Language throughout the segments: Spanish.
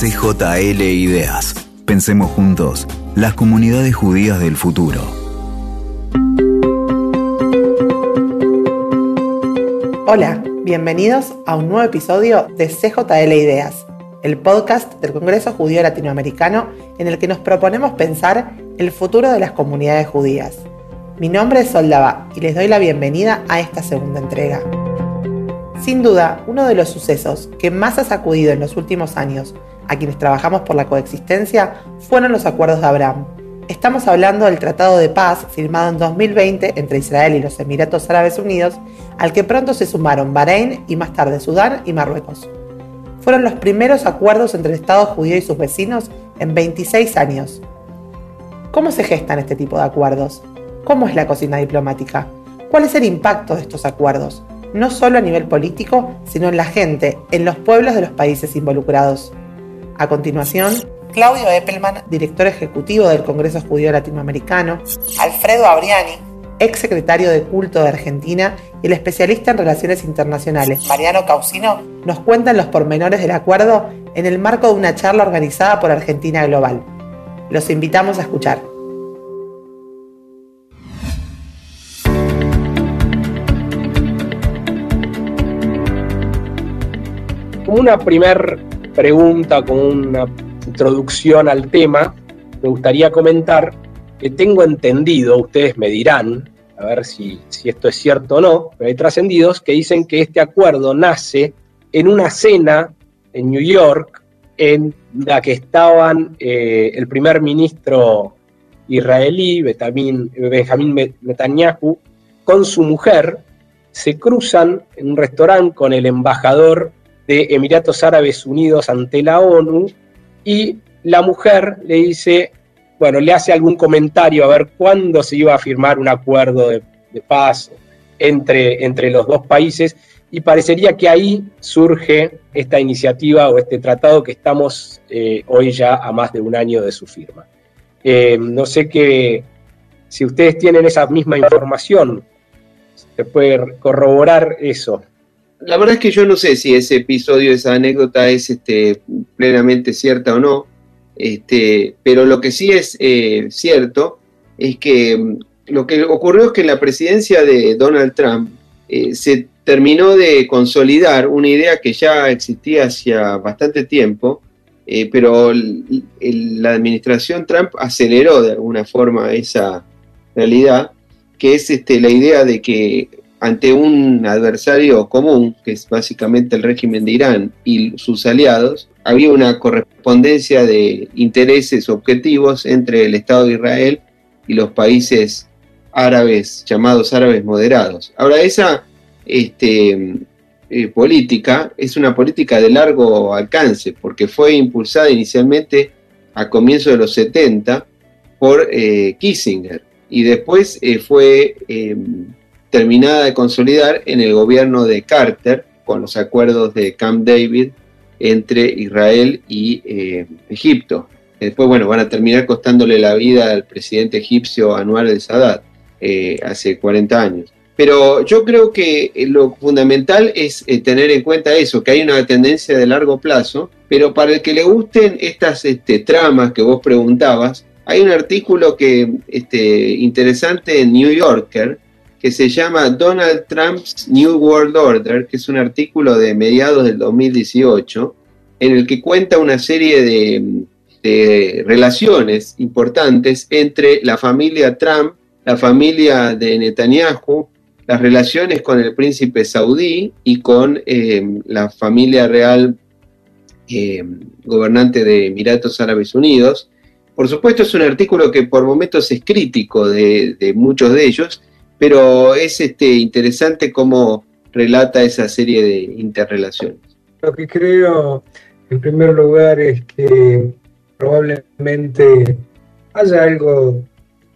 CJL Ideas. Pensemos juntos, las comunidades judías del futuro. Hola, bienvenidos a un nuevo episodio de CJL Ideas, el podcast del Congreso Judío Latinoamericano en el que nos proponemos pensar el futuro de las comunidades judías. Mi nombre es Soldaba y les doy la bienvenida a esta segunda entrega. Sin duda, uno de los sucesos que más ha sacudido en los últimos años a quienes trabajamos por la coexistencia fueron los acuerdos de Abraham. Estamos hablando del Tratado de Paz firmado en 2020 entre Israel y los Emiratos Árabes Unidos, al que pronto se sumaron Bahrein y más tarde Sudán y Marruecos. Fueron los primeros acuerdos entre el Estado judío y sus vecinos en 26 años. ¿Cómo se gestan este tipo de acuerdos? ¿Cómo es la cocina diplomática? ¿Cuál es el impacto de estos acuerdos? No solo a nivel político, sino en la gente, en los pueblos de los países involucrados. A continuación, Claudio Eppelman, director ejecutivo del Congreso Judío Latinoamericano, Alfredo Abriani, ex secretario de culto de Argentina y el especialista en relaciones internacionales, Mariano Causino, nos cuentan los pormenores del acuerdo en el marco de una charla organizada por Argentina Global. Los invitamos a escuchar. una primera pregunta, con una introducción al tema, me gustaría comentar que tengo entendido, ustedes me dirán, a ver si, esto es cierto o no, pero hay trascendidos que dicen que este acuerdo nace en una cena en New York en la que estaban eh, el primer ministro israelí, Benjamin Netanyahu, con su mujer, se cruzan en un restaurante con el embajador de Emiratos Árabes Unidos ante la ONU y la mujer le dice, bueno, le hace algún comentario a ver cuándo se iba a firmar un acuerdo de, paz entre, entre los dos países y parecería que ahí surge esta iniciativa o este tratado que estamos eh, hoy ya a más de un año de su firma. Eh, no sé qué, si ustedes tienen esa misma información, se puede corroborar eso la verdad es que yo no sé si ese episodio, esa anécdota es este, plenamente cierta o no, este, pero lo que sí es eh, cierto es que mm, lo que ocurrió es que en la presidencia de Donald Trump eh, se terminó de consolidar una idea que ya existía hacía bastante tiempo, eh, pero la administración Trump aceleró de alguna forma esa realidad, que es este, la idea de que ante un adversario común, que es básicamente el régimen de Irán y sus aliados, había una correspondencia de intereses objetivos entre el Estado de Israel y los países árabes, llamados árabes moderados. Ahora, esa este, eh, política es una política de largo alcance, porque fue impulsada inicialmente a comienzos de los 70 por eh, Kissinger y después eh, fue terminada de consolidar en el gobierno de Carter, con los acuerdos de Camp David entre Israel y eh, Egipto. Después, bueno, van a terminar costándole la vida al presidente egipcio Anwar el Sadat eh, hace 40 años. Pero yo creo que lo fundamental es eh, tener en cuenta eso, que hay una tendencia de largo plazo, pero para el que le gusten estas este, tramas que vos preguntabas, hay un artículo que este, interesante en New Yorker que se llama Donald Trump's New World Order, que es un artículo de mediados del 2018, en el que cuenta una serie de, relaciones importantes entre la familia Trump, la familia de Netanyahu, las relaciones con el príncipe saudí y con eh, la familia real eh, gobernante de Emiratos Árabes Unidos. Por supuesto es un artículo que por momentos es crítico de, de muchos de ellos, pero es este, interesante cómo relata esa serie de interrelaciones. Lo que creo, en primer lugar, es que probablemente haya algo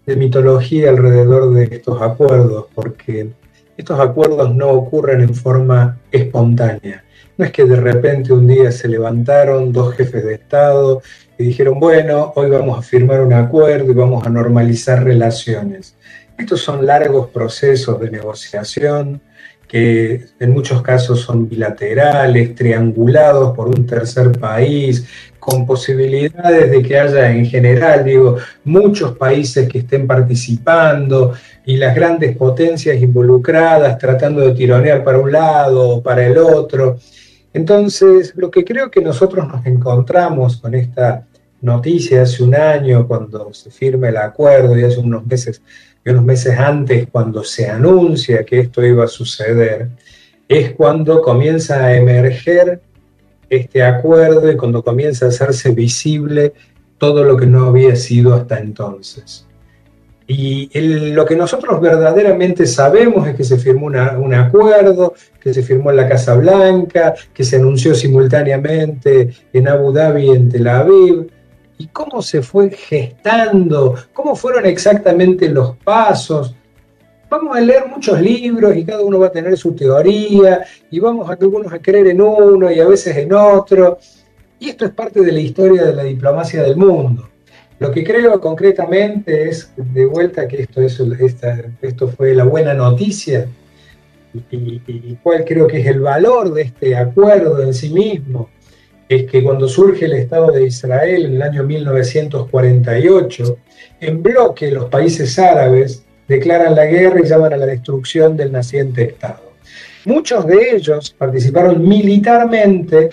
de mitología alrededor de estos acuerdos, porque estos acuerdos no ocurren en forma espontánea. No es que de repente un día se levantaron dos jefes de Estado y dijeron, bueno, hoy vamos a firmar un acuerdo y vamos a normalizar relaciones. Estos son largos procesos de negociación que en muchos casos son bilaterales, triangulados por un tercer país, con posibilidades de que haya en general, digo, muchos países que estén participando y las grandes potencias involucradas tratando de tironear para un lado o para el otro. Entonces, lo que creo que nosotros nos encontramos con esta noticia hace un año cuando se firma el acuerdo y hace unos meses y unos meses antes cuando se anuncia que esto iba a suceder, es cuando comienza a emerger este acuerdo y cuando comienza a hacerse visible todo lo que no había sido hasta entonces. Y lo que nosotros verdaderamente sabemos es que se firmó un acuerdo, que se firmó en la Casa Blanca, que se anunció simultáneamente en Abu Dhabi y en Tel Aviv, y cómo se fue gestando, cómo fueron exactamente los pasos. Vamos a leer muchos libros y cada uno va a tener su teoría y vamos a algunos a creer en uno y a veces en otro. Y esto es parte de la historia de la diplomacia del mundo. Lo que creo concretamente es, de vuelta, que esto, es, esto fue la buena noticia y, y cuál creo que es el valor de este acuerdo en sí mismo es que cuando surge el Estado de Israel en el año 1948, en bloque los países árabes declaran la guerra y llaman a la destrucción del naciente Estado. Muchos de ellos participaron militarmente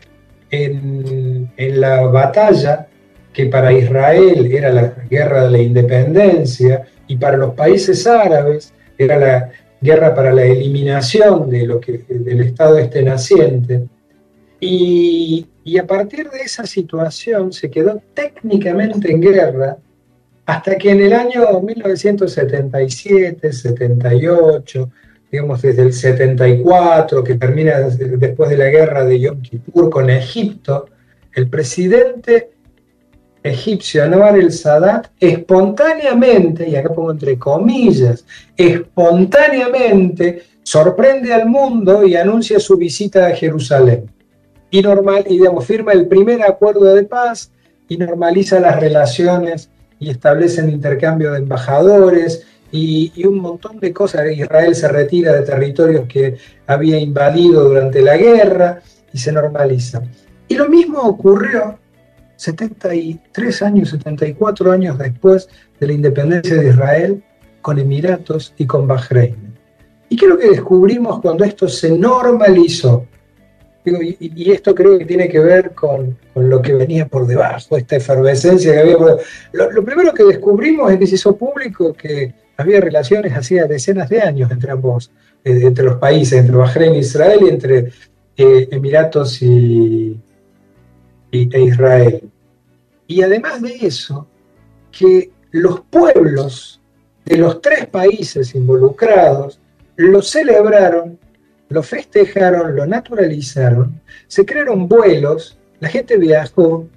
en, en la batalla que para Israel era la guerra de la independencia y para los países árabes era la guerra para la eliminación de lo que, del Estado este naciente. Y, a partir de esa situación se quedó técnicamente en guerra hasta que en el año 1977, 78, digamos desde el 74, que termina después de la guerra de Yom Kippur con Egipto, el presidente egipcio Anwar el Sadat espontáneamente, y acá pongo entre comillas, espontáneamente sorprende al mundo y anuncia su visita a Jerusalén y, normal, y digamos, firma el primer acuerdo de paz y normaliza las relaciones y establece un intercambio de embajadores y, y, un montón de cosas. Israel se retira de territorios que había invadido durante la guerra y se normaliza. Y lo mismo ocurrió 73 años, 74 años después de la independencia de Israel con Emiratos y con Bahrein. ¿Y lo que descubrimos cuando esto se normalizó? Y, esto creo que tiene que ver con, lo que venía por debajo, esta efervescencia que había. lo, primero que descubrimos es que se hizo público que había relaciones hacía decenas de años entre ambos, eh, entre los países, entre Bahrein e Israel y entre eh, Emiratos y, e Israel. Y además de eso, que los pueblos de los tres países involucrados lo celebraron lo festejaron, lo naturalizaron, se crearon vuelos, la gente viajó,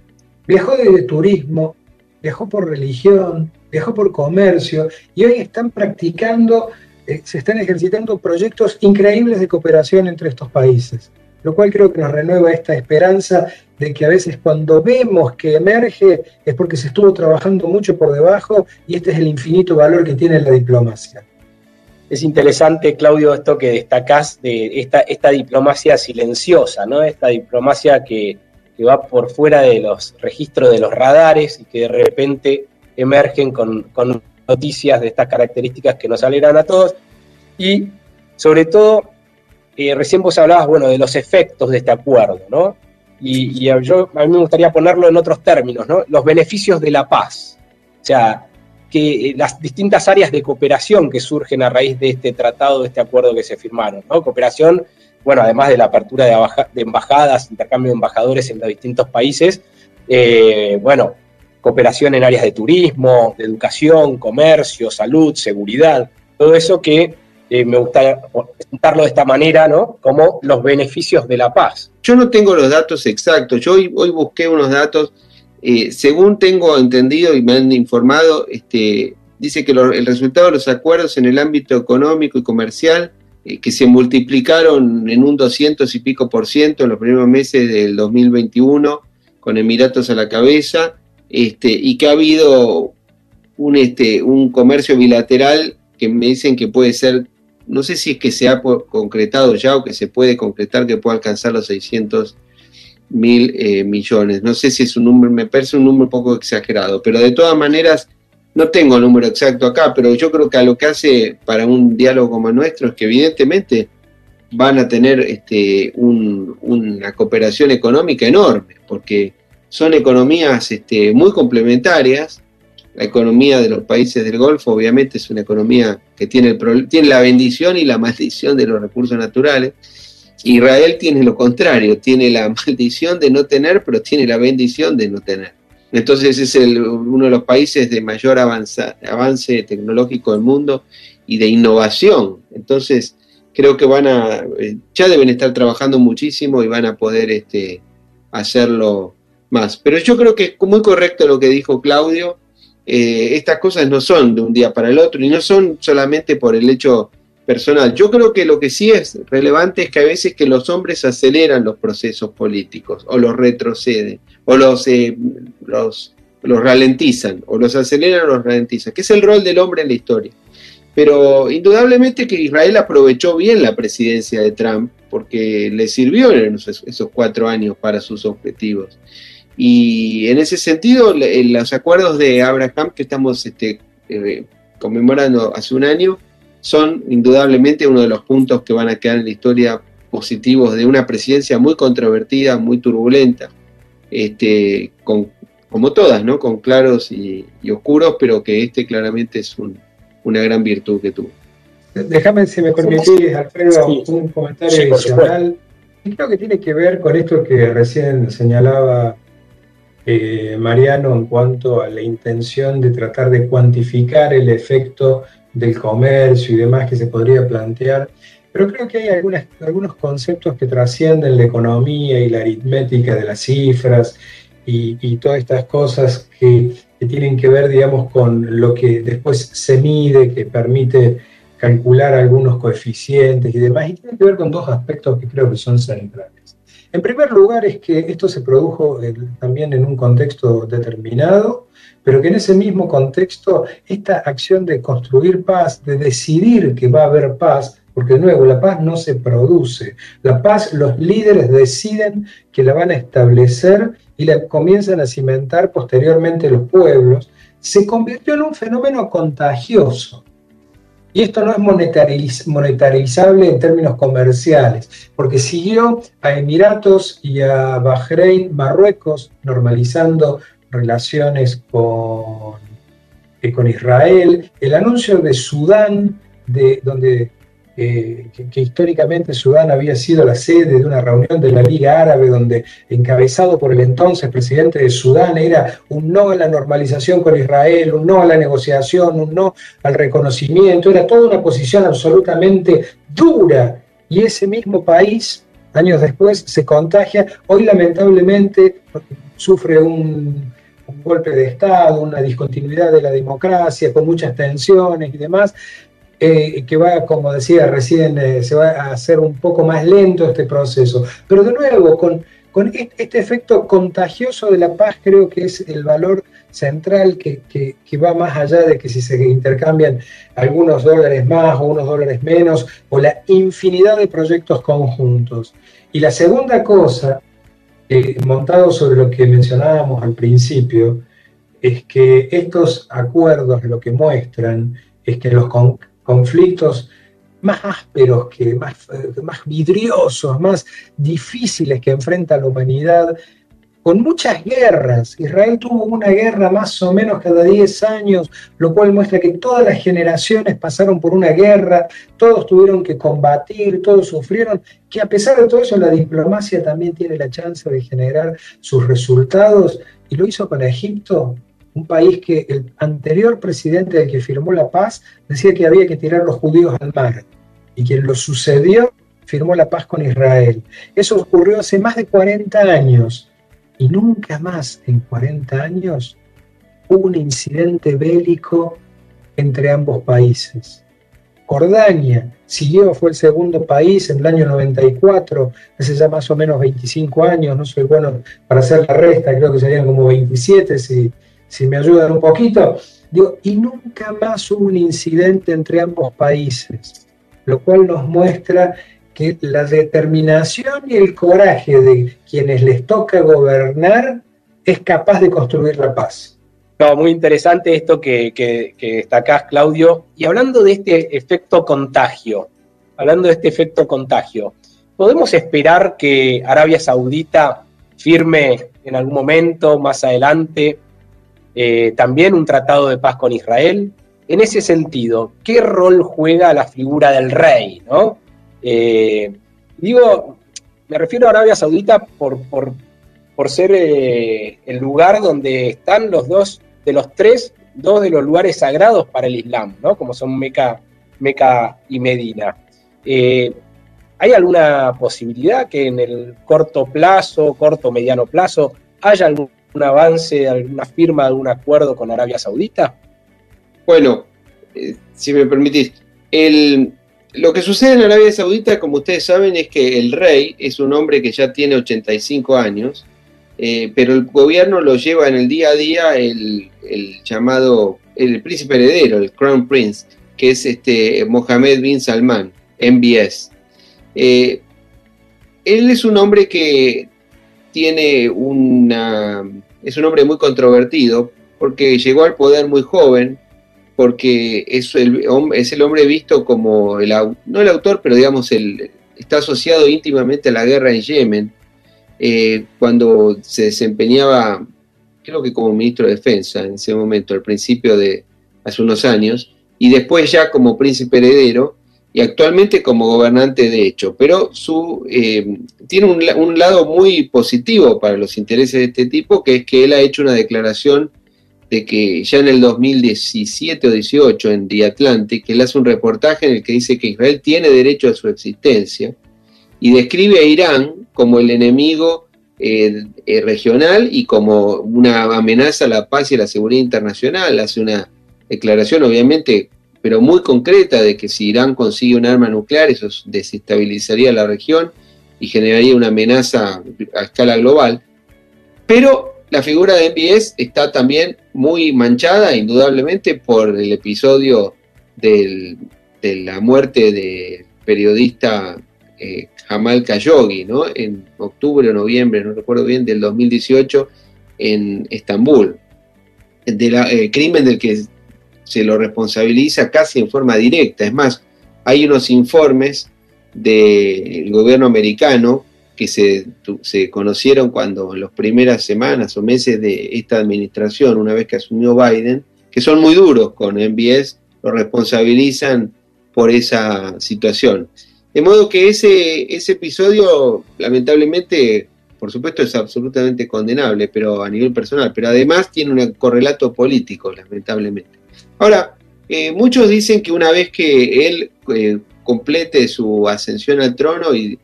viajó de turismo, viajó por religión, viajó por comercio y hoy están practicando, eh, se están ejercitando proyectos increíbles de cooperación entre estos países, lo cual creo que nos renueva esta esperanza de que a veces cuando vemos que emerge es porque se estuvo trabajando mucho por debajo y este es el infinito valor que tiene la diplomacia es interesante, Claudio, esto que destacás de esta, diplomacia silenciosa, ¿no? Esta diplomacia que, va por fuera de los registros de los radares y que de repente emergen con, noticias de estas características que nos alegran a todos. Y sobre todo, eh, recién vos hablabas, bueno, de los efectos de este acuerdo, ¿no? Y, yo, a mí me gustaría ponerlo en otros términos, ¿no? Los beneficios de la paz. O sea, que eh, las distintas áreas de cooperación que surgen a raíz de este tratado, de este acuerdo que se firmaron. ¿no? Cooperación, bueno, además de la apertura de, embajadas, intercambio de embajadores en los distintos países, eh, bueno, cooperación en áreas de turismo, de educación, comercio, salud, seguridad, todo eso que eh, me gusta presentarlo de esta manera, ¿no? Como los beneficios de la paz. Yo no tengo los datos exactos, yo hoy, hoy busqué unos datos eh, según tengo entendido y me han informado, este, dice que el resultado de los acuerdos en el ámbito económico y comercial, eh, que se multiplicaron en un 200 y pico por ciento en los primeros meses del 2021, con Emiratos a la cabeza, este, y que ha habido un, este, un comercio bilateral que me dicen que puede ser no sé si es que se ha concretado ya o que se puede concretar que pueda alcanzar los 600 mil eh, millones. No sé si es un número, me parece un número un poco exagerado, pero de todas maneras, no tengo el número exacto acá, pero yo creo que a lo que hace para un diálogo como el nuestro es que evidentemente van a tener este, una cooperación económica enorme, porque son economías este, muy complementarias. La economía de los países del Golfo obviamente es una economía que tiene, el, tiene la bendición y la maldición de los recursos naturales. Israel tiene lo contrario, tiene la maldición de no tener, pero tiene la bendición de no tener. Entonces es uno de los países de mayor avance tecnológico del mundo y de innovación. Entonces creo que van a, eh, ya deben estar trabajando muchísimo y van a poder este, hacerlo más. Pero yo creo que es muy correcto lo que dijo Claudio. Eh, estas cosas no son de un día para el otro y no son solamente por el hecho personal. Yo creo que lo que sí es relevante es que a veces que los hombres aceleran los procesos políticos o los retroceden o los, eh, los, los ralentizan o los aceleran o los ralentizan, que es el rol del hombre en la historia. Pero indudablemente que Israel aprovechó bien la presidencia de Trump porque le sirvió en esos, cuatro años para sus objetivos. Y en ese sentido, los acuerdos de Abraham que estamos este, eh, conmemorando hace un año son indudablemente uno de los puntos que van a quedar en la historia positivos de una presidencia muy controvertida, muy turbulenta, este, con, como todas, ¿no? con claros y, oscuros, pero que este claramente es una gran virtud que tuvo. Déjame, si me permitís, Alfredo, un comentario adicional. Creo que tiene que ver con esto que recién señalaba eh, Mariano en cuanto a la intención de tratar de cuantificar el efecto del comercio y demás que se podría plantear, pero creo que hay algunos conceptos que trascienden la economía y la aritmética de las cifras y, todas estas cosas que, que, tienen que ver, digamos, con lo que después se mide, que permite calcular algunos coeficientes y demás, y tiene que ver con dos aspectos que creo que son centrales. En primer lugar es que esto se produjo también en un contexto determinado, pero que en ese mismo contexto esta acción de construir paz, de decidir que va a haber paz, porque de nuevo la paz no se produce, la paz los líderes deciden que la van a establecer y la comienzan a cimentar posteriormente los pueblos, se convirtió en un fenómeno contagioso y esto no es monetarizable en términos comerciales, porque siguió a Emiratos y a Bahrein, Marruecos, normalizando relaciones con, eh, con Israel, el anuncio de Sudán, de, donde eh, que, históricamente Sudán había sido la sede de una reunión de la Liga Árabe, donde encabezado por el entonces presidente de Sudán era un no a la normalización con Israel, un no a la negociación, un no al reconocimiento, era toda una posición absolutamente dura. Y ese mismo país, años después, se contagia. Hoy lamentablemente sufre un, un golpe de Estado, una discontinuidad de la democracia, con muchas tensiones y demás, eh, que va, como decía recién, eh, se va a hacer un poco más lento este proceso. Pero de nuevo, con, este efecto contagioso de la paz creo que es el valor central que, que, va más allá de que si se intercambian algunos dólares más o unos dólares menos, o la infinidad de proyectos conjuntos. Y la segunda cosa, eh, montado sobre lo que mencionábamos al principio, es que estos acuerdos lo que muestran es que los, conflictos más ásperos, que más, eh, más vidriosos, más difíciles que enfrenta la humanidad, con muchas guerras. Israel tuvo una guerra más o menos cada 10 años, lo cual muestra que todas las generaciones pasaron por una guerra, todos tuvieron que combatir, todos sufrieron, que a pesar de todo eso la diplomacia también tiene la chance de generar sus resultados, y lo hizo con Egipto un país que el anterior presidente del que firmó la paz decía que había que tirar los judíos al mar, y quien lo sucedió firmó la paz con Israel. Eso ocurrió hace más de 40 años, y nunca más en 40 años hubo un incidente bélico entre ambos países. Jordania siguió, fue el segundo país en el año 94, hace ya más o menos 25 años, no soy bueno para hacer la resta, creo que serían como 27 si, si me ayudan un poquito, digo, y nunca más hubo un incidente entre ambos países. lo cual nos muestra que la determinación y el coraje de quienes les toca gobernar es capaz de construir la paz. No, muy interesante esto que, que, que destacás, Claudio. Y hablando de este efecto contagio, hablando de este efecto contagio, ¿podemos esperar que Arabia Saudita firme en algún momento, más adelante, eh, también un tratado de paz con Israel? En ese sentido, ¿qué rol juega la figura del rey? ¿no? Eh, digo, me refiero a Arabia Saudita por, por, ser eh, el lugar donde están los dos, de los tres, dos de los lugares sagrados para el Islam, ¿no? como son Meca, Meca y Medina. ¿Hay alguna posibilidad que en el corto plazo, corto mediano plazo, haya algún avance, alguna firma, algún acuerdo con Arabia Saudita? Bueno, si me permitís, el, lo que sucede en Arabia Saudita, como ustedes saben, es que el rey es un hombre que ya tiene 85 años, eh, pero el gobierno lo lleva en el día a día el, llamado, el príncipe heredero, el Crown Prince, que es este Mohammed bin Salman, MBS. Eh, él es un hombre que tiene una... es un hombre muy controvertido porque llegó al poder muy joven, porque es el, es el hombre visto como, el, no el autor, pero digamos, el, está asociado íntimamente a la guerra en Yemen, eh, cuando se desempeñaba, creo que como ministro de Defensa en ese momento, al principio de hace unos años, y después ya como príncipe heredero, y actualmente como gobernante de hecho. Pero su, eh, tiene un, lado muy positivo para los intereses de este tipo, que es que él ha hecho una declaración de que ya en el 2017 o 18 en The Atlantic, él hace un reportaje en el que dice que Israel tiene derecho a su existencia y describe a Irán como el enemigo eh, eh, regional y como una amenaza a la paz y a la seguridad internacional. Hace una declaración, obviamente, pero muy concreta de que si Irán consigue un arma nuclear, eso desestabilizaría la región y generaría una amenaza a escala global. Pero la figura de MBS está también muy manchada, indudablemente, por el episodio de la muerte del periodista eh, Jamal Khashoggi, ¿no? En octubre o noviembre, no recuerdo bien, del 2018 en Estambul. Del eh, crimen del que se lo responsabiliza casi en forma directa. Es más, hay unos informes del gobierno americano que se, se, conocieron cuando en las primeras semanas o meses de esta administración, una vez que asumió Biden, que son muy duros con MBS, lo responsabilizan por esa situación. De modo que ese, ese episodio, lamentablemente, por supuesto, es absolutamente condenable, pero a nivel personal, pero además tiene un correlato político, lamentablemente. Ahora, eh, muchos dicen que una vez que él eh, complete su ascensión al trono y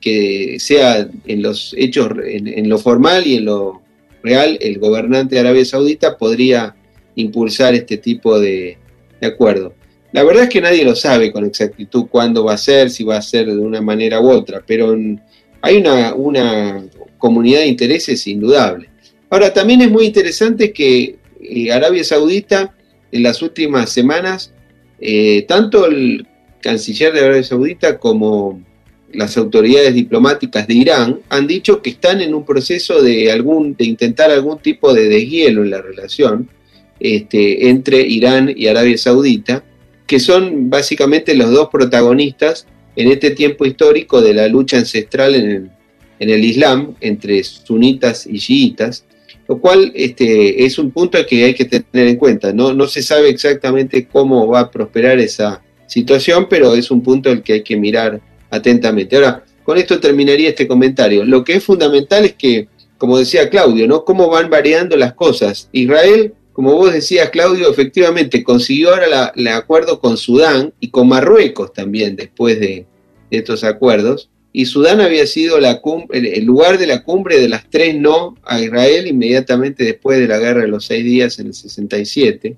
que sea en los hechos, en, lo formal y en lo real, el gobernante de Arabia Saudita podría impulsar este tipo de, acuerdo. La verdad es que nadie lo sabe con exactitud cuándo va a ser, si va a ser de una manera u otra, pero hay una, una comunidad de intereses indudable. Ahora, también es muy interesante que eh, Arabia Saudita en las últimas semanas, eh, tanto el canciller de Arabia Saudita como las autoridades diplomáticas de Irán han dicho que están en un proceso de, intentar algún tipo de deshielo en la relación este, entre Irán y Arabia Saudita, que son básicamente los dos protagonistas en este tiempo histórico de la lucha ancestral en el, en el Islam entre sunitas y chiitas, lo cual este, es un punto que hay que tener en cuenta. No, no se sabe exactamente cómo va a prosperar esa situación, pero es un punto al que hay que mirar atentamente. Ahora, con esto terminaría este comentario. Lo que es fundamental es que, como decía Claudio, ¿no? Cómo van variando las cosas. Israel, como vos decías, Claudio, efectivamente consiguió ahora el acuerdo con Sudán y con Marruecos también después de, estos acuerdos. Y Sudán había sido la el lugar de la cumbre de las tres no a Israel inmediatamente después de la guerra de los seis días en el 67.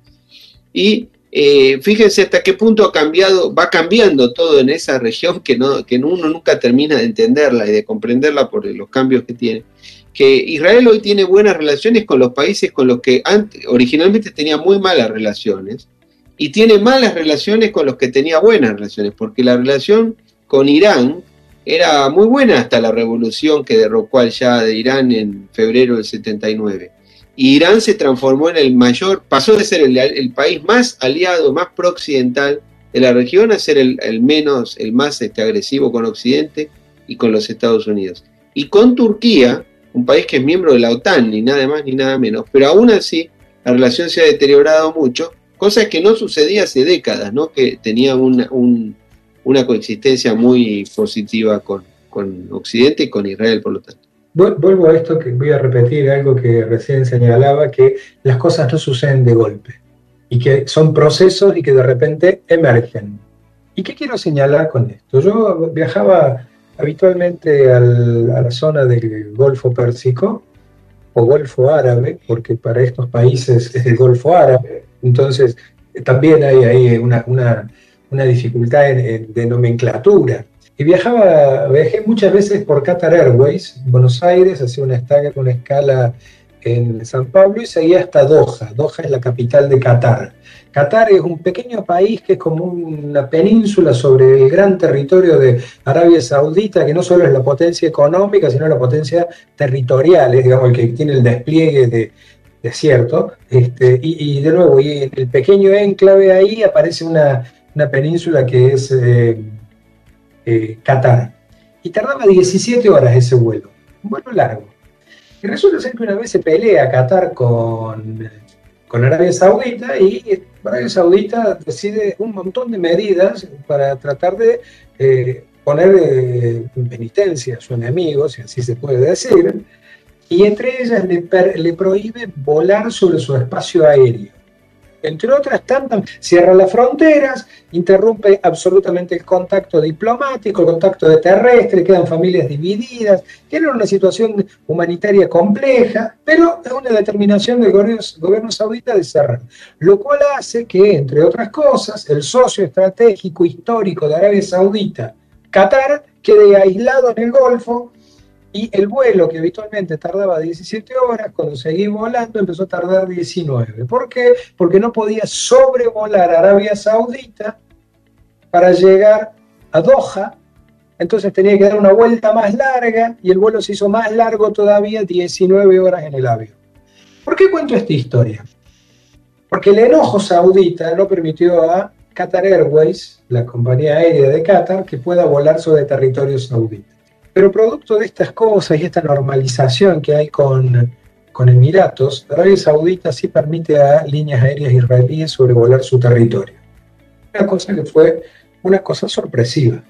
Y eh, fíjense hasta qué punto ha cambiado, va cambiando todo en esa región que, no, que uno nunca termina de entenderla y de comprenderla por los cambios que tiene. Que Israel hoy tiene buenas relaciones con los países con los que antes, originalmente tenía muy malas relaciones y tiene malas relaciones con los que tenía buenas relaciones, porque la relación con Irán era muy buena hasta la revolución que derrocó al Shah de Irán en febrero del 79. Y Irán se transformó en el mayor, pasó de ser el, país más aliado, más pro-occidental de la región a ser el, menos, el más este, agresivo con Occidente y con los Estados Unidos. Y con Turquía, un país que es miembro de la OTAN, ni nada más ni nada menos, pero aún así la relación se ha deteriorado mucho, cosa que no sucedía hace décadas, ¿no? que tenía una, una coexistencia muy positiva con, con Occidente y con Israel, por lo tanto. Vuelvo a esto que voy a repetir algo que recién señalaba, que las cosas no suceden de golpe y que son procesos y que de repente emergen. ¿Y qué quiero señalar con esto? Yo viajaba habitualmente a la zona del Golfo Pérsico o Golfo Árabe, porque para estos países es el Golfo Árabe, entonces también hay ahí una, una, dificultad de nomenclatura. Y viajaba, viajé muchas veces por Qatar Airways, Buenos Aires, hacía una, una escala en San Pablo y seguía hasta Doha. Doha es la capital de Qatar. Qatar es un pequeño país que es como una península sobre el gran territorio de Arabia Saudita, que no solo es la potencia económica, sino la potencia territorial, es digamos el que tiene el despliegue de desierto. Este, y, de nuevo, y en el pequeño enclave ahí aparece una, península que es eh, eh, Qatar. Y tardaba 17 horas ese vuelo, un vuelo largo. Y resulta ser que una vez se pelea Qatar con, con Arabia Saudita y Arabia Saudita decide un montón de medidas para tratar de eh, poner eh, en penitencia a su enemigo, si así se puede decir, y entre ellas le, le prohíbe volar sobre su espacio aéreo entre otras tantas, cierra las fronteras, interrumpe absolutamente el contacto diplomático, el contacto terrestre, quedan familias divididas, tienen una situación humanitaria compleja, pero es una determinación del gobierno, saudita de cerrar, lo cual hace que, entre otras cosas, el socio estratégico histórico de Arabia Saudita, Qatar, quede aislado en el Golfo y el vuelo que habitualmente tardaba 17 horas, cuando seguí volando empezó a tardar 19. ¿Por qué? Porque no podía sobrevolar Arabia Saudita para llegar a Doha, entonces tenía que dar una vuelta más larga y el vuelo se hizo más largo todavía, 19 horas en el avión. ¿Por qué cuento esta historia? Porque el enojo saudita no permitió a Qatar Airways, la compañía aérea de Qatar, que pueda volar sobre territorio saudita. Pero producto de estas cosas y esta normalización que hay con, con Emiratos, Arabia Saudita sí permite a líneas aéreas israelíes sobrevolar su territorio. Una cosa que fue una cosa sorpresiva.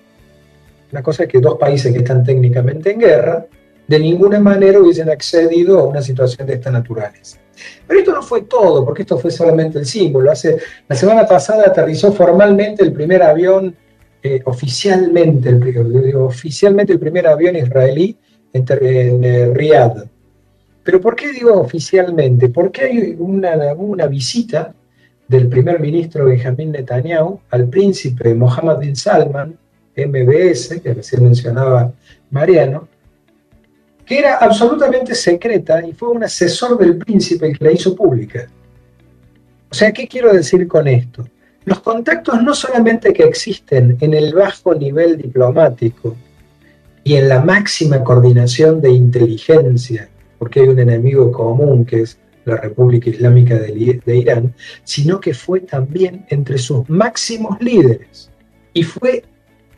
Una cosa que dos países que están técnicamente en guerra de ninguna manera hubiesen accedido a una situación de esta naturaleza. Pero esto no fue todo, porque esto fue solamente el símbolo. Hace, la semana pasada aterrizó formalmente el primer avión eh, oficialmente, el, oficialmente el primer avión israelí en, en eh, Riyadh. Pero ¿por qué digo oficialmente? Porque hay una, visita del primer ministro Benjamin Netanyahu al príncipe Mohammed bin Salman, MBS, que recién mencionaba Mariano, que era absolutamente secreta y fue un asesor del príncipe el que la hizo pública. O sea, ¿qué quiero decir con esto? Los contactos no solamente que existen en el bajo nivel diplomático y en la máxima coordinación de inteligencia, porque hay un enemigo común que es la República Islámica de, Irán, sino que fue también entre sus máximos líderes. Y fue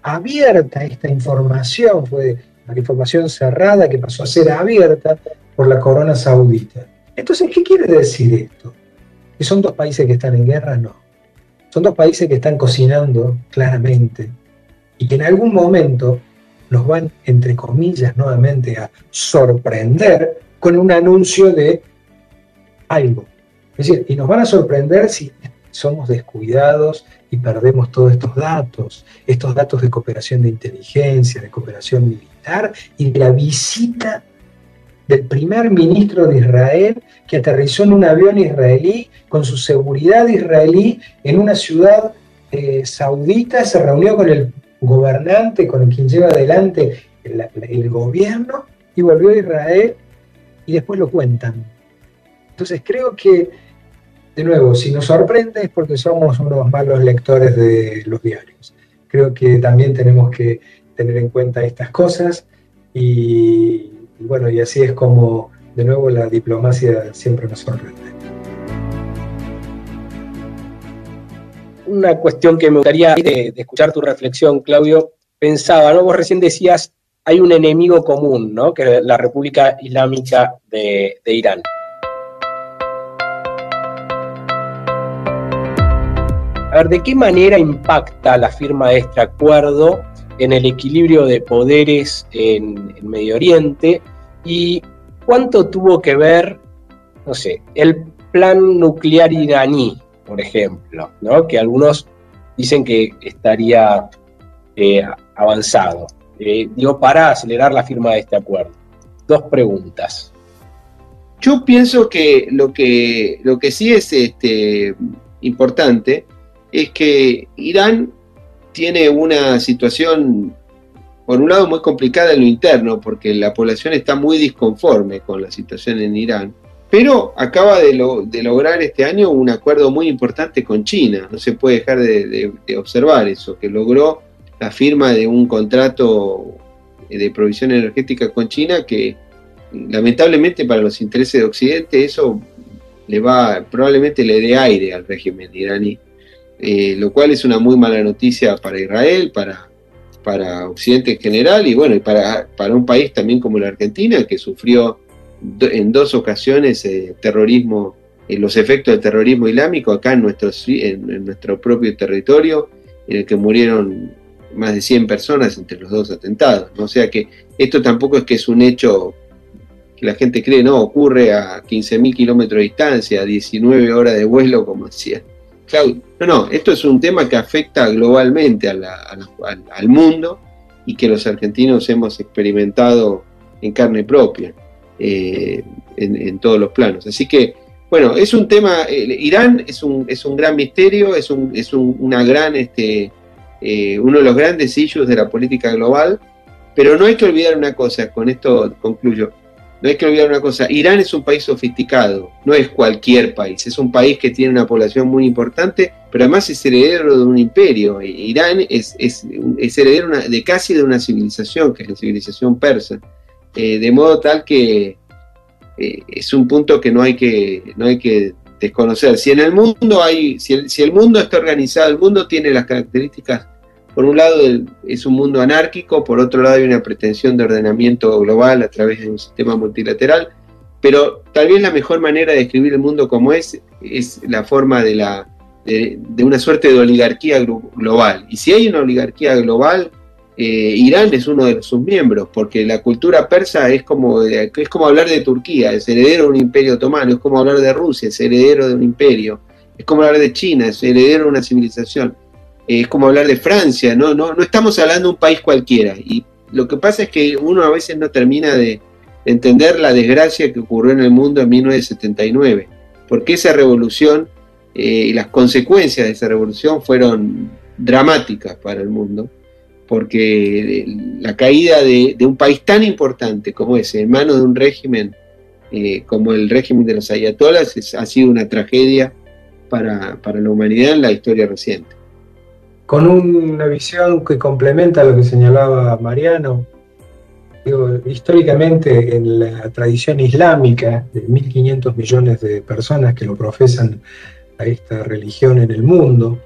abierta esta información, fue la información cerrada que pasó a ser abierta por la corona saudita. Entonces, ¿qué quiere decir esto? ¿Que son dos países que están en guerra? No. Son dos países que están cocinando claramente y que en algún momento nos van, entre comillas, nuevamente a sorprender con un anuncio de algo. Es decir, y nos van a sorprender si somos descuidados y perdemos todos estos datos, estos datos de cooperación de inteligencia, de cooperación militar y de la visita del primer ministro de Israel que aterrizó en un avión israelí con su seguridad israelí en una ciudad eh, saudita, se reunió con el gobernante, con quien lleva adelante el, gobierno y volvió a Israel y después lo cuentan. Entonces creo que de nuevo, si nos sorprende es porque somos unos malos lectores de los diarios. Creo que también tenemos que tener en cuenta estas cosas y, bueno, y así es como de nuevo la diplomacia siempre nos sorprende. Una cuestión que me gustaría de, escuchar tu reflexión, Claudio, pensaba, ¿no? Vos recién decías, hay un enemigo común, ¿no? Que es la República Islámica de Irán. A ver, ¿de qué manera impacta la firma de este acuerdo en el equilibrio de poderes en, Medio Oriente? ¿Y cuánto tuvo que ver, no sé, el plan nuclear iraní, por ejemplo, ¿no? que algunos dicen que estaría eh, avanzado, eh, digo, para acelerar la firma de este acuerdo? Dos preguntas. Yo pienso que lo que, lo que sí es este, importante es que Irán tiene una situación, por un lado, muy complicada en lo interno, porque la población está muy disconforme con la situación en Irán, pero acaba de, lograr este año un acuerdo muy importante con China, no se puede dejar de, observar eso, que logró la firma de un contrato de provisión energética con China que lamentablemente para los intereses de Occidente eso le va, probablemente le dé aire al régimen iraní. Eh, lo cual es una muy mala noticia para Israel, para, para Occidente en general y bueno, para, para un país también como la Argentina que sufrió en dos ocasiones eh, terrorismo, eh, los efectos del terrorismo islámico acá en nuestro, en, nuestro propio territorio, en el que murieron más de 100 personas entre los dos atentados. ¿no? O sea que esto tampoco es que es un hecho que la gente cree, no, ocurre a 15.000 kilómetros de distancia, a 19 horas de vuelo, como decía Claudio. No, no, esto es un tema que afecta globalmente al, mundo y que los argentinos hemos experimentado en carne propia eh, en, todos los planos. Así que, bueno, es un tema, Irán es un, es un gran misterio, es, un, es una gran, este, eh, uno de los grandes issues de la política global, pero no hay que olvidar una cosa, con esto concluyo, no hay que olvidar una cosa, Irán es un país sofisticado, no es cualquier país, es un país que tiene una población muy importante, pero además es heredero de un imperio. Irán es, heredero de casi de una civilización, que es la civilización persa, eh, de modo tal que eh, es un punto que no hay que, no hay que desconocer. Si en el mundo hay, si el, si el mundo está organizado, el mundo tiene las características por un lado es un mundo anárquico, por otro lado hay una pretensión de ordenamiento global a través de un sistema multilateral, pero tal vez la mejor manera de describir el mundo como es es la forma de, la, de, una suerte de oligarquía global. Y si hay una oligarquía global, eh, Irán es uno de sus miembros, porque la cultura persa es como, es como hablar de Turquía, es heredero de un imperio otomano, es como hablar de Rusia, es heredero de un imperio, es como hablar de China, es heredero de una civilización es como hablar de Francia, ¿no? No, no estamos hablando de un país cualquiera. Y lo que pasa es que uno a veces no termina de entender la desgracia que ocurrió en el mundo en 1979, porque esa revolución eh, y las consecuencias de esa revolución fueron dramáticas para el mundo, porque la caída de, un país tan importante como ese, en manos de un régimen eh, como el régimen de los ayatolas, ha sido una tragedia para la humanidad en la historia reciente con una visión que complementa lo que señalaba Mariano. históricamente en la tradición islámica de 1.500 millones de personas que lo profesan a esta religión en el mundo,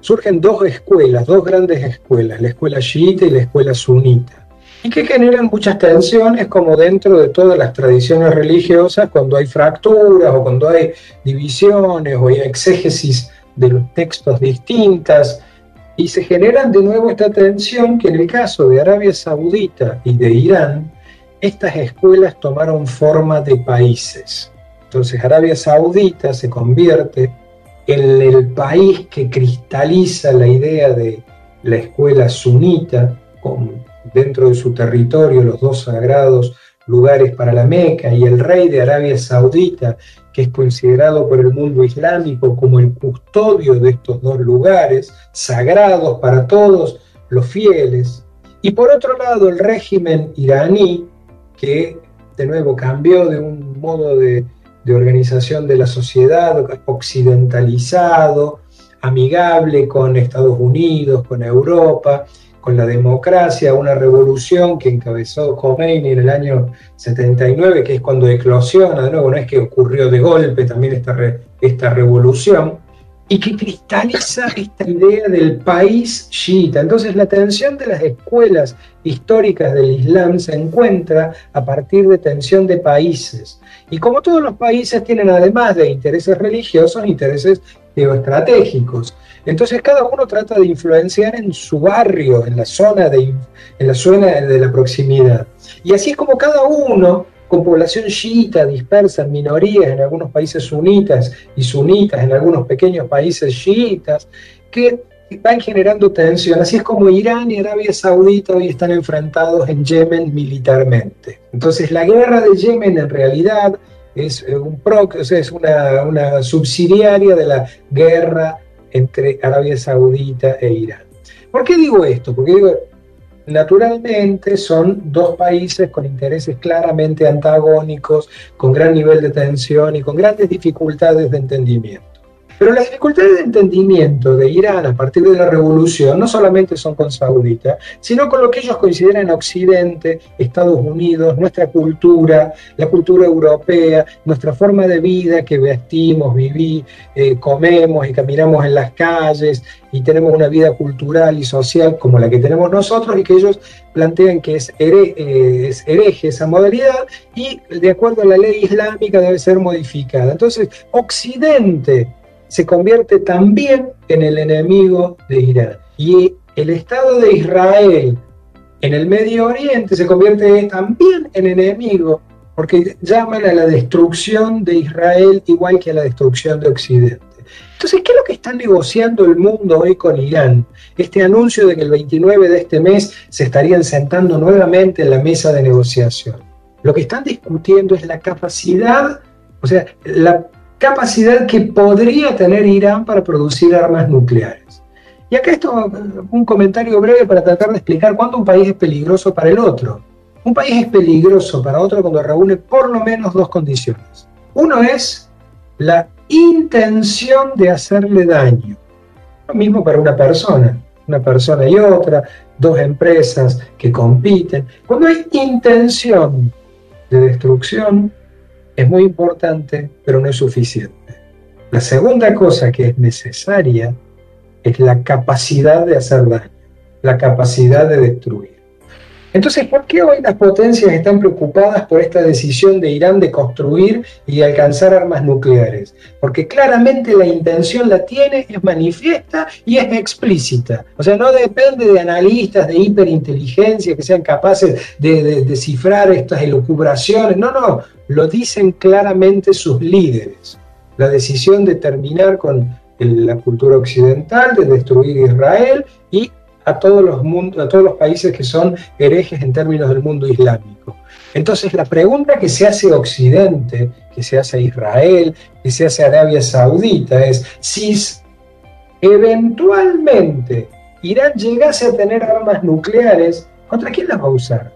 surgen dos escuelas, dos grandes escuelas, la escuela chiita y la escuela sunita, y que generan muchas tensiones como dentro de todas las tradiciones religiosas, cuando hay fracturas o cuando hay divisiones o hay exégesis de los textos distintas, y se generan de nuevo esta tensión que en el caso de Arabia Saudita y de Irán, estas escuelas tomaron forma de países. Entonces Arabia Saudita se convierte en el país que cristaliza la idea de la escuela sunita, con dentro de su territorio los dos sagrados lugares para la Meca y el rey de Arabia Saudita, que es considerado por el mundo islámico como el custodio de estos dos lugares, sagrados para todos los fieles. Y por otro lado, el régimen iraní, que de nuevo cambió de un modo de de organización de la sociedad occidentalizado, amigable con Estados Unidos, con Europa, con la democracia, una revolución que encabezó Khomeini en el año 79, que es cuando eclosiona, de nuevo, no es que ocurrió de golpe también esta, esta revolución, y que cristaliza esta idea del país chiita. Entonces la tensión de las escuelas históricas del Islam se encuentra a partir de tensión de países. Y como todos los países tienen además de intereses religiosos, intereses geoestratégicos. Entonces cada uno trata de influenciar en su barrio, en la zona de, en la zona de la proximidad. Y así es como cada uno, con población chiita dispersa minorías en algunos países sunitas y sunitas en algunos pequeños países chiitas, que van generando tensión. Así es como Irán y Arabia Saudita hoy están enfrentados en Yemen militarmente. Entonces la guerra de Yemen en realidad es, eh, un es una, una subsidiaria de la guerra entre Arabia Saudita e Irán. ¿Por qué digo esto? Porque naturalmente son dos países con intereses claramente antagónicos, con gran nivel de tensión y con grandes dificultades de entendimiento. Pero las dificultades de entendimiento de Irán a partir de la revolución no solamente son con Saudita, sino con lo que ellos consideran en Occidente, Estados Unidos, nuestra cultura, la cultura europea, nuestra forma de vida que vestimos, vivimos, eh, comemos y caminamos en las calles y tenemos una vida cultural y social como la que tenemos nosotros y que ellos plantean que es, eh, es hereje esa modalidad y de acuerdo a la ley islámica debe ser modificada. Entonces, Occidente se convierte también en el enemigo de Irán. Y el Estado de Israel en el Medio Oriente se convierte también en enemigo, porque llaman a la destrucción de Israel igual que a la destrucción de Occidente. Entonces, ¿qué es lo que está negociando el mundo hoy con Irán? Este anuncio de que el 29 de este mes se estarían sentando nuevamente en la mesa de negociación. Lo que están discutiendo es la capacidad, o sea, la capacidad que podría tener Irán para producir armas nucleares. Y acá esto, un comentario breve para tratar de explicar cuándo un país es peligroso para el otro. Un país es peligroso para otro cuando reúne por lo menos dos condiciones. Uno es la intención de hacerle daño. Lo mismo para una persona, una persona y otra, dos empresas que compiten. Cuando hay intención de destrucción, es muy importante, pero no es suficiente. La segunda cosa que es necesaria es la capacidad de hacer daño, la capacidad de destruir. Entonces, ¿por qué hoy las potencias están preocupadas por esta decisión de Irán de construir y alcanzar armas nucleares? Porque claramente la intención la tiene, es manifiesta y es explícita. O sea, no depende de analistas de hiperinteligencia que sean capaces de descifrar estas elucubraciones. No, no, lo dicen claramente sus líderes. La decisión de terminar con la cultura occidental, de destruir Israel y a todos los, a todos los países que son herejes en términos del mundo islámico. Entonces la pregunta que se hace Occidente, que se hace a Israel, que se hace a Arabia Saudita es si eventualmente Irán llegase a tener armas nucleares, ¿contra quién las va a usar?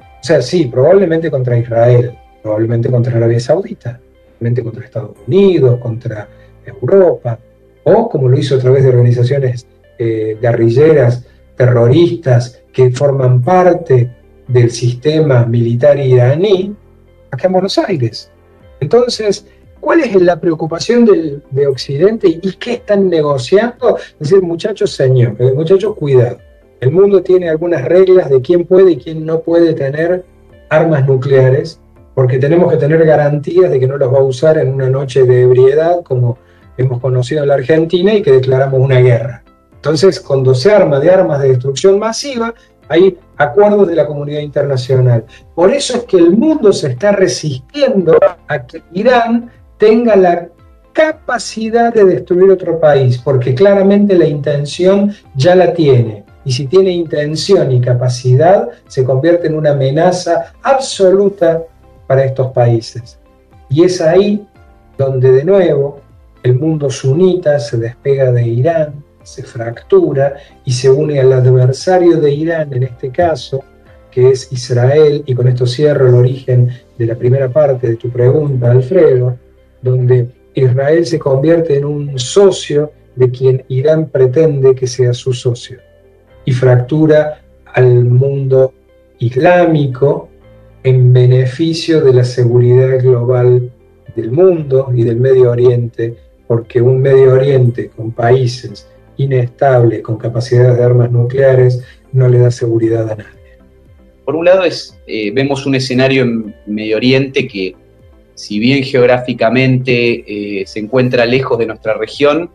O sea, sí, probablemente contra Israel, probablemente contra Arabia Saudita, probablemente contra Estados Unidos, contra Europa, o como lo hizo a través de organizaciones eh, guerrilleras, terroristas que forman parte del sistema militar iraní, acá en Buenos Aires. Entonces, ¿cuál es la preocupación de Occidente y qué están negociando? Es decir, muchachos, señor, eh, muchachos, cuidado. El mundo tiene algunas reglas de quién puede y quién no puede tener armas nucleares, porque tenemos que tener garantías de que no los va a usar en una noche de ebriedad, como hemos conocido en la Argentina, y que declaramos una guerra. Entonces, cuando se arma de armas de destrucción masiva, hay acuerdos de la comunidad internacional. Por eso es que el mundo se está resistiendo a que Irán tenga la capacidad de destruir otro país, porque claramente la intención ya la tiene. Y si tiene intención y capacidad, se convierte en una amenaza absoluta para estos países. Y es ahí donde de nuevo el mundo sunita se despega de Irán, se fractura y se une al adversario de Irán en este caso, que es Israel, y con esto cierro el origen de la primera parte de tu pregunta, Alfredo, donde Israel se convierte en un socio de quien Irán pretende que sea su socio y fractura al mundo islámico en beneficio de la seguridad global del mundo y del Medio Oriente, porque un Medio Oriente con países inestables, con capacidades de armas nucleares, no le da seguridad a nadie. Por un lado, es, eh, vemos un escenario en Medio Oriente que, si bien geográficamente eh, se encuentra lejos de nuestra región,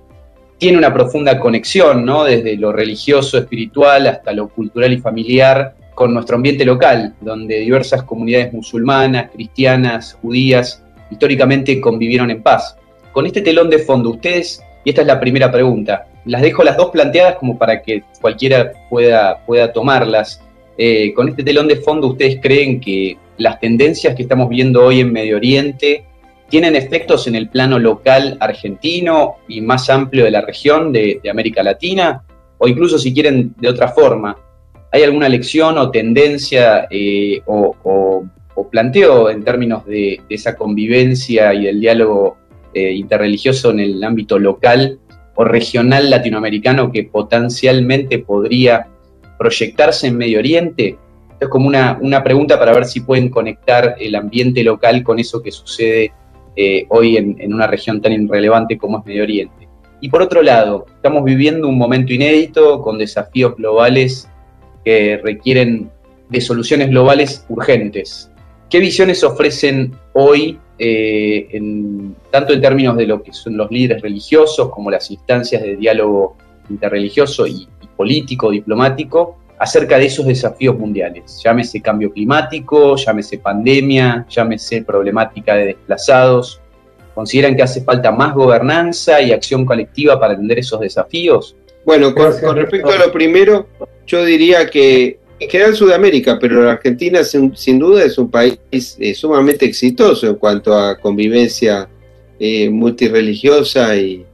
tiene una profunda conexión, ¿no? desde lo religioso, espiritual, hasta lo cultural y familiar, con nuestro ambiente local, donde diversas comunidades musulmanas, cristianas, judías, históricamente convivieron en paz. Con este telón de fondo, ustedes, y esta es la primera pregunta, las dejo las dos planteadas como para que cualquiera pueda, pueda tomarlas. Eh, con este telón de fondo, ¿ustedes creen que las tendencias que estamos viendo hoy en Medio Oriente tienen efectos en el plano local argentino y más amplio de la región de, América Latina? O incluso si quieren de otra forma, ¿hay alguna lección o tendencia eh, o, planteo en términos de, esa convivencia y del diálogo eh, interreligioso en el ámbito local o regional latinoamericano que potencialmente podría proyectarse en Medio Oriente? Es como una, una pregunta para ver si pueden conectar el ambiente local con eso que sucede eh, hoy en, una región tan irrelevante como es Medio Oriente. Y por otro lado, estamos viviendo un momento inédito con desafíos globales que requieren de soluciones globales urgentes. ¿Qué visiones ofrecen hoy, eh, tanto en términos de lo que son los líderes religiosos como las instancias de diálogo interreligioso y político, diplomático, acerca de esos desafíos mundiales. Llámese cambio climático, llámese pandemia, llámese problemática de desplazados. ¿Consideran que hace falta más gobernanza y acción colectiva para atender esos desafíos? Bueno, con, respecto a lo primero, yo diría que en general Sudamérica, pero la Argentina sin, duda es un país eh, sumamente exitoso en cuanto a convivencia eh, multireligiosa y,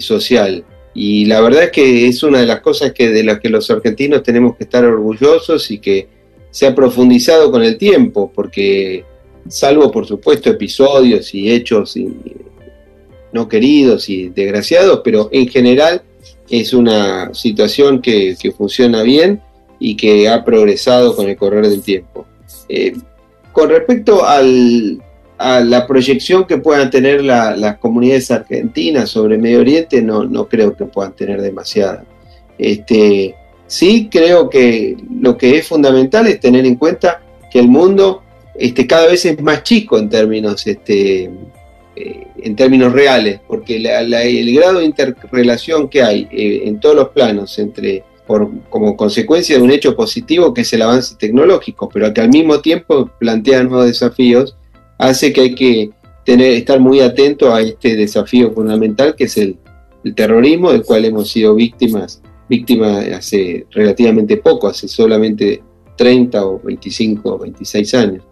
social. Y la verdad es que es una de las cosas que de las que los argentinos tenemos que estar orgullosos y que se ha profundizado con el tiempo, porque salvo por supuesto episodios y hechos no queridos y desgraciados, pero en general es una situación que, funciona bien y que ha progresado con el correr del tiempo. Eh, con respecto al, a la proyección que puedan tener las comunidades argentinas sobre Medio Oriente, no, creo que puedan tener demasiada. Este, sí creo que lo que es fundamental es tener en cuenta que el mundo este, cada vez es más chico en términos, este, eh, en términos reales, porque el grado de interrelación que hay eh, en todos los planos entre como consecuencia de un hecho positivo que es el avance tecnológico, pero que al mismo tiempo plantea nuevos desafíos, hace que hay que tener, estar muy atento a este desafío fundamental que es el, terrorismo, del cual hemos sido víctimas, víctimas hace relativamente poco, hace solamente 30 o 25 o 26 años.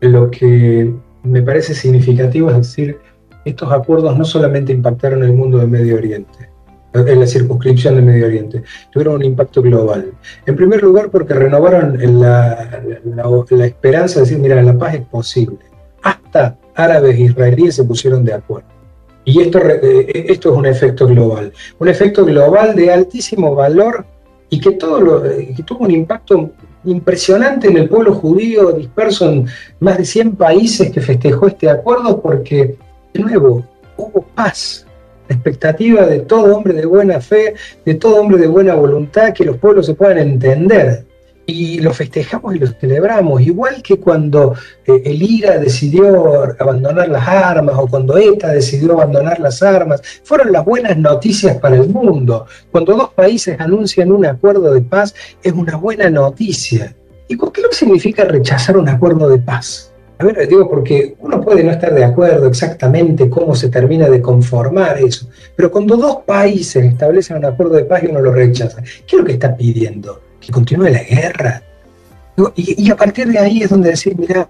Lo que me parece significativo es decir, estos acuerdos no solamente impactaron el mundo del Medio Oriente, en la circunscripción del Medio Oriente, tuvieron un impacto global. En primer lugar, porque renovaron la, la esperanza de decir, mira, la paz es posible hasta árabes e israelíes se pusieron de acuerdo. Y esto, eh, esto es un efecto global, un efecto global de altísimo valor y que, todo lo, eh, que tuvo un impacto impresionante en el pueblo judío disperso en más de 100 países que festejó este acuerdo porque, de nuevo, hubo paz, la expectativa de todo hombre de buena fe, de todo hombre de buena voluntad, que los pueblos se puedan entender y lo festejamos y lo celebramos, igual que cuando eh, el IRA decidió abandonar las armas o cuando ETA decidió abandonar las armas, fueron las buenas noticias para el mundo. Cuando dos países anuncian un acuerdo de paz es una buena noticia. ¿Y qué significa rechazar un acuerdo de paz? A ver, digo, porque uno puede no estar de acuerdo exactamente cómo se termina de conformar eso, pero cuando dos países establecen un acuerdo de paz y uno lo rechaza, ¿qué es lo que está pidiendo? que continúe la guerra. Y, a partir de ahí es donde decir, mira,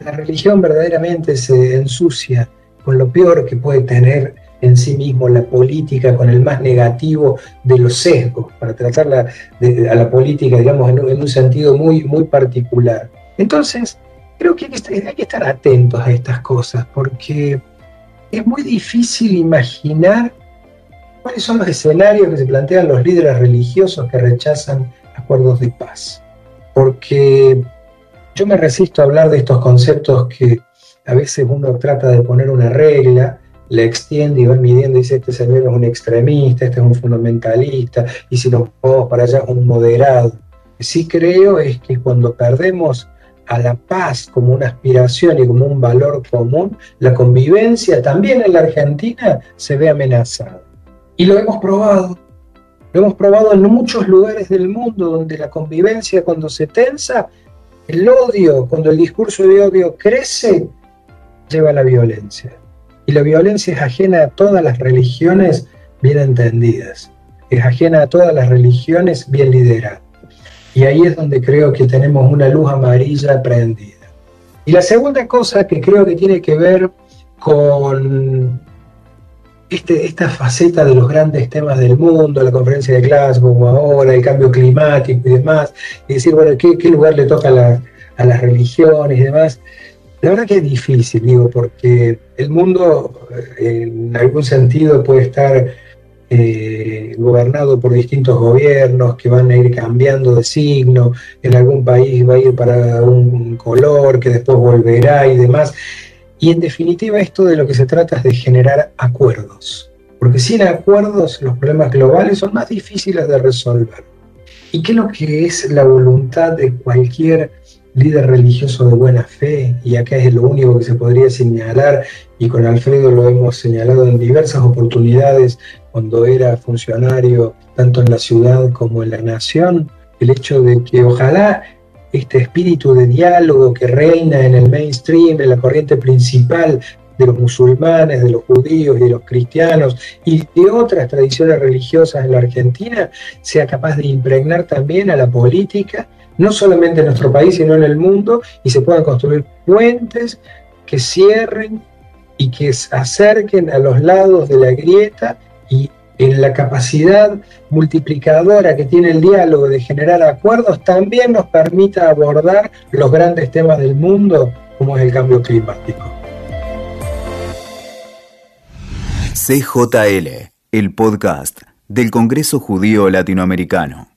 la religión verdaderamente se ensucia con lo peor que puede tener en sí mismo la política, con el más negativo de los sesgos, para tratarla a la política, digamos, en, un sentido muy, muy particular. Entonces, creo que hay que, estar atentos a estas cosas, porque es muy difícil imaginar cuáles son los escenarios que se plantean los líderes religiosos que rechazan acuerdos de paz. Porque yo me resisto a hablar de estos conceptos que a veces uno trata de poner una regla, le extiende y va midiendo y dice, este señor es un extremista, este es un fundamentalista, y si nos vamos para allá es un moderado. Sí creo es que cuando perdemos a la paz como una aspiración y como un valor común, la convivencia también en la Argentina se ve amenazada. Y lo hemos probado. Lo hemos probado en muchos lugares del mundo donde la convivencia cuando se tensa, el odio, cuando el discurso de odio crece, lleva a la violencia. Y la violencia es ajena a todas las religiones bien entendidas. Es ajena a todas las religiones bien lideradas. Y ahí es donde creo que tenemos una luz amarilla prendida. Y la segunda cosa que creo que tiene que ver con este, esta faceta de los grandes temas del mundo, la conferencia de Glasgow ahora, el cambio climático y demás, y decir, bueno, ¿qué, lugar le toca a, las religiones y demás? La verdad que es difícil, digo, porque el mundo eh, en algún sentido puede estar eh, gobernado por distintos gobiernos que van a ir cambiando de signo, en algún país va a ir para un color que después volverá y demás. Y en definitiva esto de lo que se trata es de generar acuerdos, porque sin acuerdos los problemas globales son más difíciles de resolver. ¿Y qué es lo que es la voluntad de cualquier líder religioso de buena fe? Y acá es lo único que se podría señalar, y con Alfredo lo hemos señalado en diversas oportunidades cuando era funcionario tanto en la ciudad como en la nación, el hecho de que ojalá este espíritu de diálogo que reina en el mainstream, en la corriente principal de los musulmanes, de los judíos y de los cristianos y de otras tradiciones religiosas en la Argentina, sea capaz de impregnar también a la política, no solamente en nuestro país, sino en el mundo, y se puedan construir puentes que cierren y que acerquen a los lados de la grieta y en la capacidad multiplicadora que tiene el diálogo de generar acuerdos, también nos permita abordar los grandes temas del mundo, como es el cambio climático. CJL, el podcast del Congreso Judío Latinoamericano.